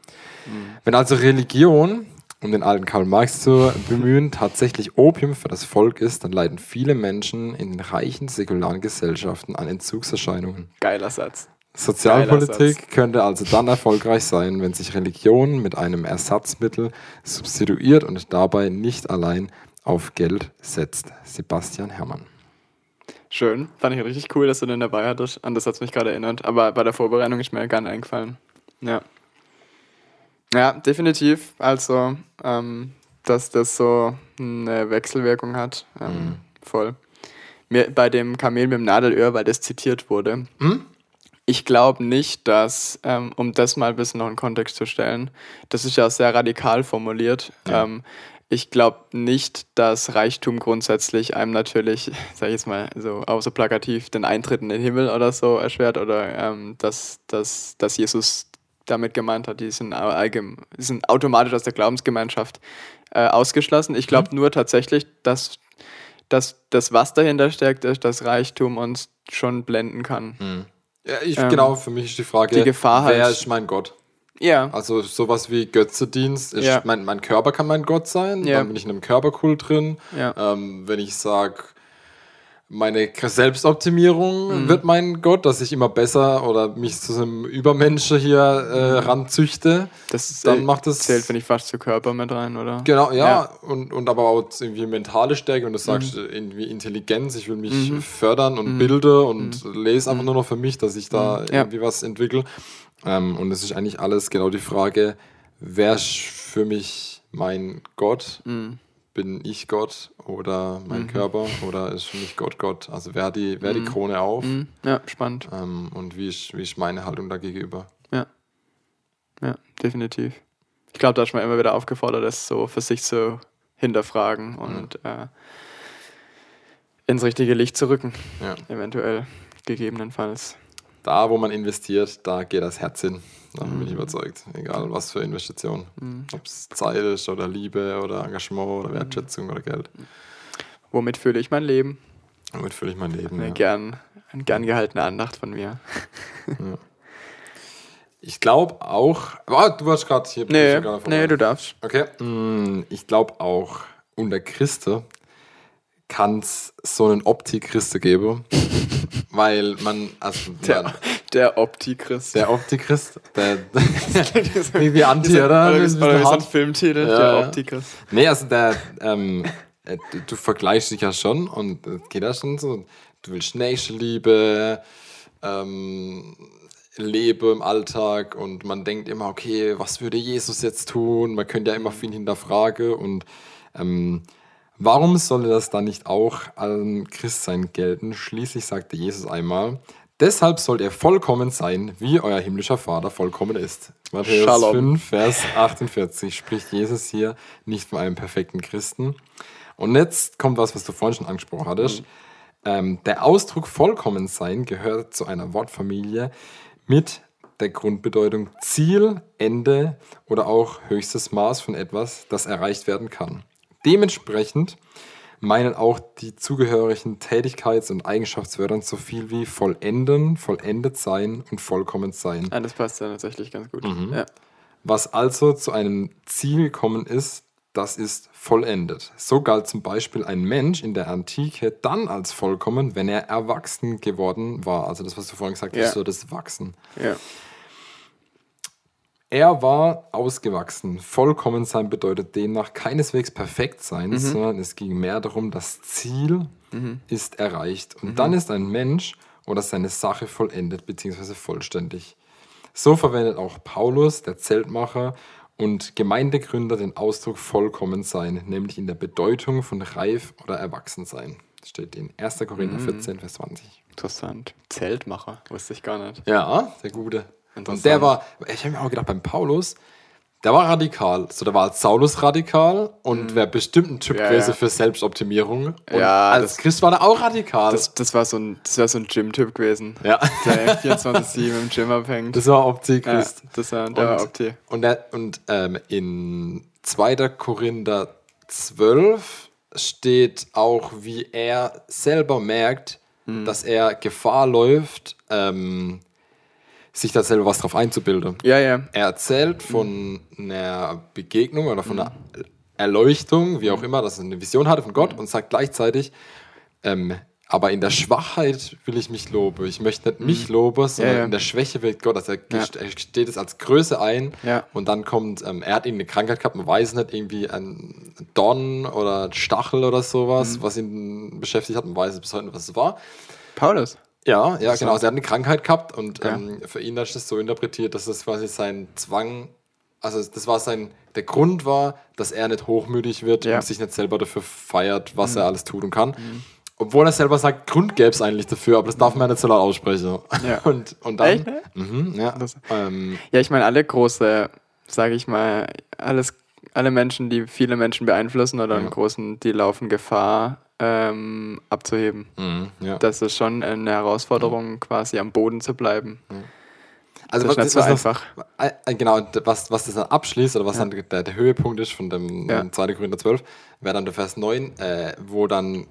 Mhm. Wenn also Religion um den alten Karl Marx zu bemühen, tatsächlich Opium für das Volk ist, dann leiden viele Menschen in den reichen säkularen Gesellschaften an Entzugserscheinungen. Geiler Satz. Sozialpolitik Satz. könnte also dann erfolgreich sein, wenn sich Religion mit einem Ersatzmittel substituiert und dabei nicht allein auf Geld setzt. Sebastian Herrmann. Schön, fand ich richtig cool, dass du den dabei hattest. An das hat es mich gerade erinnert, aber bei der Vorbereitung ist mir gar nicht eingefallen. Ja. Ja, definitiv. Also, ähm, dass das so eine Wechselwirkung hat. Ähm, mhm. Voll. Mir, bei dem Kamel mit dem Nadelöhr, weil das zitiert wurde. Mhm. Ich glaube nicht, dass, ähm, um das mal ein bisschen noch in Kontext zu stellen, das ist ja sehr radikal formuliert. Ja. Ähm, ich glaube nicht, dass Reichtum grundsätzlich einem natürlich, sag ich jetzt mal, so so plakativ den Eintritt in den Himmel oder so erschwert oder ähm, dass, dass, dass Jesus damit gemeint hat, die sind, allgemein, die sind automatisch aus der Glaubensgemeinschaft äh, ausgeschlossen. Ich glaube mhm. nur tatsächlich, dass, dass das, was dahinter steckt, ist, dass Reichtum uns schon blenden kann. Mhm. Ja, ich, ähm, genau, für mich ist die Frage, die Gefahr wer halt, ist mein Gott? Ja. Also sowas wie Götzedienst, ist, ja. mein, mein Körper kann mein Gott sein, ja. dann bin ich in einem Körperkult drin. Ja. Ähm, wenn ich sage, meine Selbstoptimierung mhm. wird mein Gott, dass ich immer besser oder mich zu einem Übermensch hier äh, mhm. ranzüchte. Das dann äh, macht das zählt, finde ich, fast zu Körper mit rein, oder? Genau, ja. ja. Und, und aber auch irgendwie mentale Stärke und du sagst mhm. irgendwie Intelligenz, ich will mich mhm. fördern und mhm. bilde und mhm. lese einfach nur noch für mich, dass ich da irgendwie was entwickle. Ähm, und es ist eigentlich alles genau die Frage, wer ist für mich mein Gott? Bin ich Gott oder mein mhm. Körper oder ist für mich Gott Gott? Also wer die, wer mhm. die Krone auf? Mhm. Ja, spannend. Ähm, und wie ist, wie ist meine Haltung dagegenüber? Ja. Ja, definitiv. Ich glaube, da ist man immer wieder aufgefordert, das so für sich zu hinterfragen und äh, ins richtige Licht zu rücken. Ja. Eventuell, gegebenenfalls. Da, wo man investiert, da geht das Herz hin. Davon bin ich mhm. überzeugt. Egal was für Investitionen. Mhm. Ob es Zeit ist oder Liebe oder Engagement oder Wertschätzung oder Geld. Womit fühle ich mein Leben? Womit fühle ich mein Leben? Eine, ja. gern, eine gern gehaltene Andacht von mir. Ja. Ich glaube auch. Oh, du warst gerade hier. Nee, nee du darfst. Okay. Mm, ich glaube auch, unter Christe kann es so einen Opti-Christe geben. weil man. Also man, der Opti-Christ. Der Opti-Christ. Der, irgendwie Anti, oder? Oder ist ein Filmtitel, ja, der Opti-Christ. Nee, also der. Ähm, äh, du, du vergleichst dich ja schon und es geht ja schon so. Du willst Nächstenliebe, ähm, Lebe im Alltag und man denkt immer, okay, was würde Jesus jetzt tun? Man könnte ja immer viel hinterfragen und ähm, Warum solle das dann nicht auch allen Christsein gelten? Schließlich sagte Jesus einmal, deshalb sollt ihr vollkommen sein, wie euer himmlischer Vater vollkommen ist. Matthäus Shalom. 5, Vers 48 spricht Jesus hier nicht von einem perfekten Christen. Und jetzt kommt was, was du vorhin schon angesprochen hattest. Mhm. Ähm, der Ausdruck vollkommen sein gehört zu einer Wortfamilie mit der Grundbedeutung Ziel, Ende oder auch höchstes Maß von etwas, das erreicht werden kann. Dementsprechend meinen auch die zugehörigen Tätigkeits- und Eigenschaftswörtern so viel wie vollenden, vollendet sein und vollkommen sein. Ja, das passt ja tatsächlich ganz gut. Mhm. Ja. Was also zu einem Ziel gekommen ist, das ist vollendet. So galt zum Beispiel ein Mensch in der Antike dann als vollkommen, wenn er erwachsen geworden war. Also das, was du vorhin gesagt hast, ja. so das Wachsen. Ja. Er war ausgewachsen. Vollkommen sein bedeutet demnach keineswegs perfekt sein, mhm. sondern es ging mehr darum, das Ziel mhm. ist erreicht. Und mhm. dann ist ein Mensch oder seine Sache vollendet bzw. vollständig. So verwendet auch Paulus, der Zeltmacher und Gemeindegründer, den Ausdruck vollkommen sein, nämlich in der Bedeutung von reif oder erwachsen sein. Das steht in 1. Korinther 14, mhm. Vers 20. Interessant. Zeltmacher, wusste ich gar nicht. Ja, der Gute. Und der war, ich habe mir auch gedacht, beim Paulus, der war radikal. So, der war als Saulus radikal und mhm. wäre bestimmt ein Typ ja, gewesen ja. für Selbstoptimierung. Und ja, als das, Christ war er auch radikal. Das, das war so ein, so ein Gym-Typ gewesen. Ja. Der 24-7 im Gym abhängt. Das war Opti-Christ. Ja, das war, der und, war Opti. Und, der, und ähm, in 2. Korinther 12 steht auch, wie er selber merkt, mhm. dass er Gefahr läuft, ähm, sich da selber was drauf einzubilden. Ja, ja. Er erzählt von einer Begegnung oder von einer Erleuchtung, wie auch immer, dass er eine Vision hatte von Gott und sagt gleichzeitig, ähm, aber in der Schwachheit will ich mich loben. Ich möchte nicht mich mhm. loben, sondern ja, ja. in der Schwäche will Gott. Also er, ja. er steht es als Größe ein und dann kommt, ähm, er hat irgendeine Krankheit gehabt, man weiß nicht, irgendwie ein Dorn oder Stachel oder sowas, mhm. was ihn beschäftigt hat, man weiß bis heute nicht, was es war. Paulus? Ja, ja, genau. Also er hat eine Krankheit gehabt und ja. ähm, für ihn ist das so interpretiert, dass das quasi sein Zwang, also das war sein, der Grund war, dass er nicht hochmütig wird ja. und sich nicht selber dafür feiert, was mhm. er alles tut und kann. Mhm. Obwohl er selber sagt, Grund gäbe es eigentlich dafür, aber das darf man ja nicht so laut aussprechen. Ja. Und, und dann. Echt? Mhm, ja, ähm, ja, ich meine, alle große, sage ich mal, alles, alle Menschen, die viele Menschen beeinflussen oder ja. einen großen, die laufen Gefahr, ähm, abzuheben. Mhm, ja. Das ist schon eine Herausforderung, quasi am Boden zu bleiben. Also das was, ist nicht so einfach. Das, äh, äh, genau, was, was das dann abschließt oder was ja. dann der, der, Höhepunkt ist von dem ja. 2. Korinther 12, wäre dann der Vers 9, äh, wo dann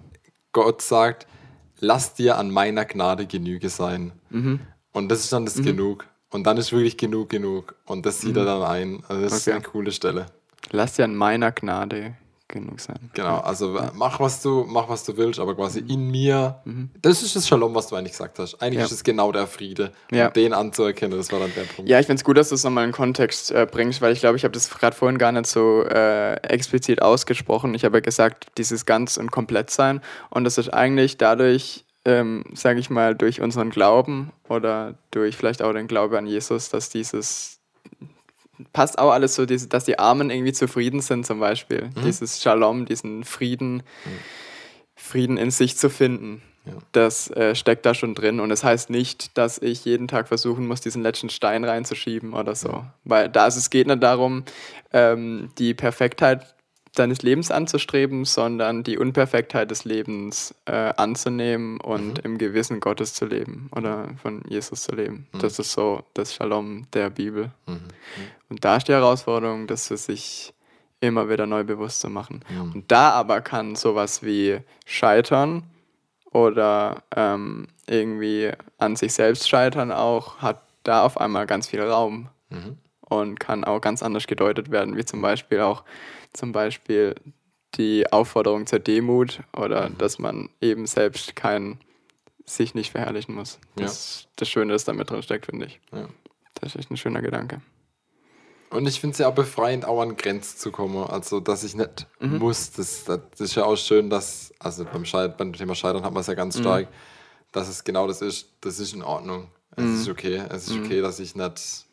Gott sagt, lass dir an meiner Gnade Genüge sein. Mhm. Und das ist dann das mhm. Genug. Und dann ist wirklich genug genug. Und das sieht mhm. er dann ein. Also das okay. ist eine coole Stelle. Lass dir an meiner Gnade genug sein. Genau, also ja. mach was du, mach was du willst, aber quasi in mir. Mhm. Das ist das Shalom, was du eigentlich gesagt hast. Eigentlich ja. ist es genau der Friede. Ja. Und den anzuerkennen, das war dann der Punkt. Ja, ich finde es gut, dass du es nochmal in Kontext äh, bringst, weil ich glaube, ich habe das gerade vorhin gar nicht so äh, explizit ausgesprochen. Ich habe ja gesagt, dieses ganz und komplett sein. Und das ist eigentlich dadurch, ähm, sage ich mal, durch unseren Glauben oder durch vielleicht auch den Glaube an Jesus, dass dieses passt auch alles so, dass die Armen irgendwie zufrieden sind zum Beispiel. Mhm. Dieses Shalom, diesen Frieden, mhm. Frieden in sich zu finden. Ja. Das äh, steckt da schon drin. Und es das heißt nicht, dass ich jeden Tag versuchen muss, diesen letzten Stein reinzuschieben oder so. Ja. Weil da ist, es geht nicht darum, ähm, die Perfektheit deines Lebens anzustreben, sondern die Unperfektheit des Lebens äh, anzunehmen und mhm. im Gewissen Gottes zu leben oder von Jesus zu leben. Mhm. Das ist so das Shalom der Bibel. Mhm. Und da ist die Herausforderung, das für sich immer wieder neu bewusst zu machen. Mhm. Und da aber kann sowas wie Scheitern oder ähm, irgendwie an sich selbst scheitern auch, hat da auf einmal ganz viel Raum mhm. Und kann auch ganz anders gedeutet werden, wie zum Beispiel auch zum Beispiel die Aufforderung zur Demut oder mhm. dass man eben selbst kein sich nicht verherrlichen muss. Das ja. das Schöne, das damit drin steckt, finde ich. Ja. Das ist echt ein schöner Gedanke. Und ich finde es ja auch befreiend, auch an Grenzen zu kommen. Also, dass ich nicht mhm. muss. Das, das, ist ja auch schön, dass, also beim, Scheid, beim Thema Scheitern hat man es ja ganz mhm. stark, dass es genau das ist. Das ist in Ordnung. Es mhm. ist okay. Es ist mhm. okay, dass ich nicht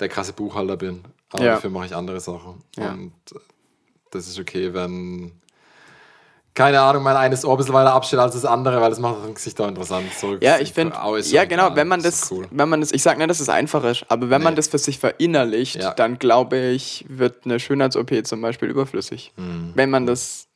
der krasse Buchhalter bin. Aber ja. dafür mache ich andere Sachen. Ja. Und das ist okay, wenn, keine Ahnung, mein eines Ohr ein bisschen weiter abstellt als das andere, weil das macht das Gesicht auch interessant. So, ja, ich finde, ja genau, wenn man das, cool. wenn man das, ich sage nicht, dass es einfach ist, aber wenn nee. man das für sich verinnerlicht, ja. dann glaube ich, wird eine Schönheits-OP zum Beispiel überflüssig. Mhm. Wenn man das,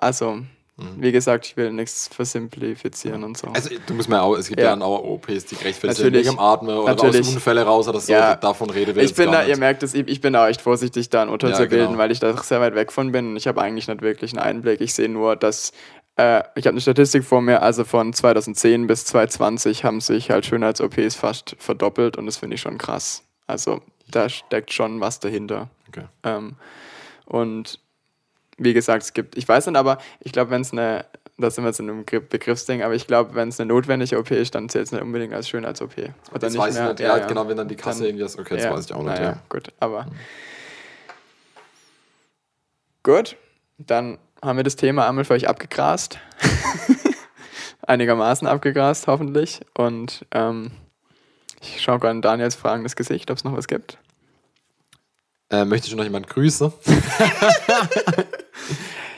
also Mhm. Wie gesagt, ich will nichts versimplifizieren und so. Also du musst mal auch, es gibt ja, ja auch OPs, die gerechtfertigt sind wegen Atmen oder Natürlich. aus Unfälle raus oder so, ja. davon rede ich bin da, nicht. Ihr merkt es, ich bin da echt vorsichtig, da ein Urteil ja, zu bilden, genau. weil ich da sehr weit weg von bin und ich habe eigentlich nicht wirklich einen Einblick. Ich sehe nur, dass äh, ich habe eine Statistik vor mir, also von 2010 bis 2020 haben sich halt Schönheits-OPs fast verdoppelt und das finde ich schon krass. Also da steckt schon was dahinter. Okay. Ähm, und wie gesagt, es gibt, ich weiß nicht, aber ich glaube, wenn es eine, da sind wir jetzt in einem Begriffsding, aber ich glaube, wenn es eine notwendige OP ist, dann zählt es nicht unbedingt als Schönheits-OP. Oder das nicht weiß mehr. ich nicht, ja, ja, genau, wenn dann die Kasse dann, irgendwie ist, okay, das ja, weiß ich auch nicht. Ja, ja. gut, aber. Mhm. Gut, dann haben wir das Thema einmal für euch abgegrast. Einigermaßen abgegrast, hoffentlich. Und ähm, ich schaue gerade in Daniels fragendes Gesicht, ob es noch was gibt. Äh, möchte schon noch jemand grüßen?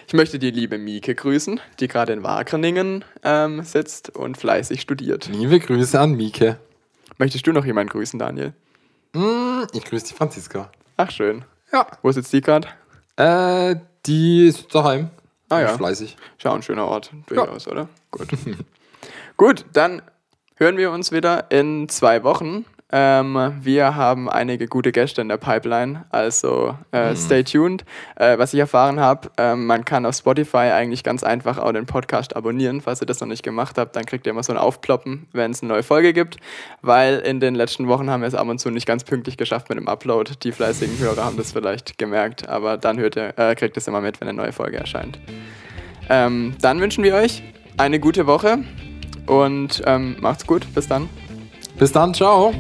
ich möchte die liebe Mieke grüßen, die gerade in Wageningen ähm, sitzt und fleißig studiert. Liebe Grüße an Mieke. Möchtest du noch jemanden grüßen, Daniel? Mm, ich grüße die Franziska. Ach, schön. Ja. Wo sitzt die gerade? Äh, die ist daheim. Ah ja. Fleißig. Schau, ein schöner Ort durchaus, ja. oder? Gut. Gut, dann hören wir uns wieder in zwei Wochen ähm, wir haben einige gute Gäste in der Pipeline, also äh, mhm. stay tuned. Äh, was ich erfahren habe, äh, man kann auf Spotify eigentlich ganz einfach auch den Podcast abonnieren. Falls ihr das noch nicht gemacht habt, dann kriegt ihr immer so ein Aufploppen, wenn es eine neue Folge gibt, weil in den letzten Wochen haben wir es ab und zu nicht ganz pünktlich geschafft mit dem Upload. Die fleißigen Hörer haben das vielleicht gemerkt, aber dann hört ihr, äh, kriegt es immer mit, wenn eine neue Folge erscheint. Ähm, dann wünschen wir euch eine gute Woche und ähm, macht's gut. Bis dann. Bis dann, ciao.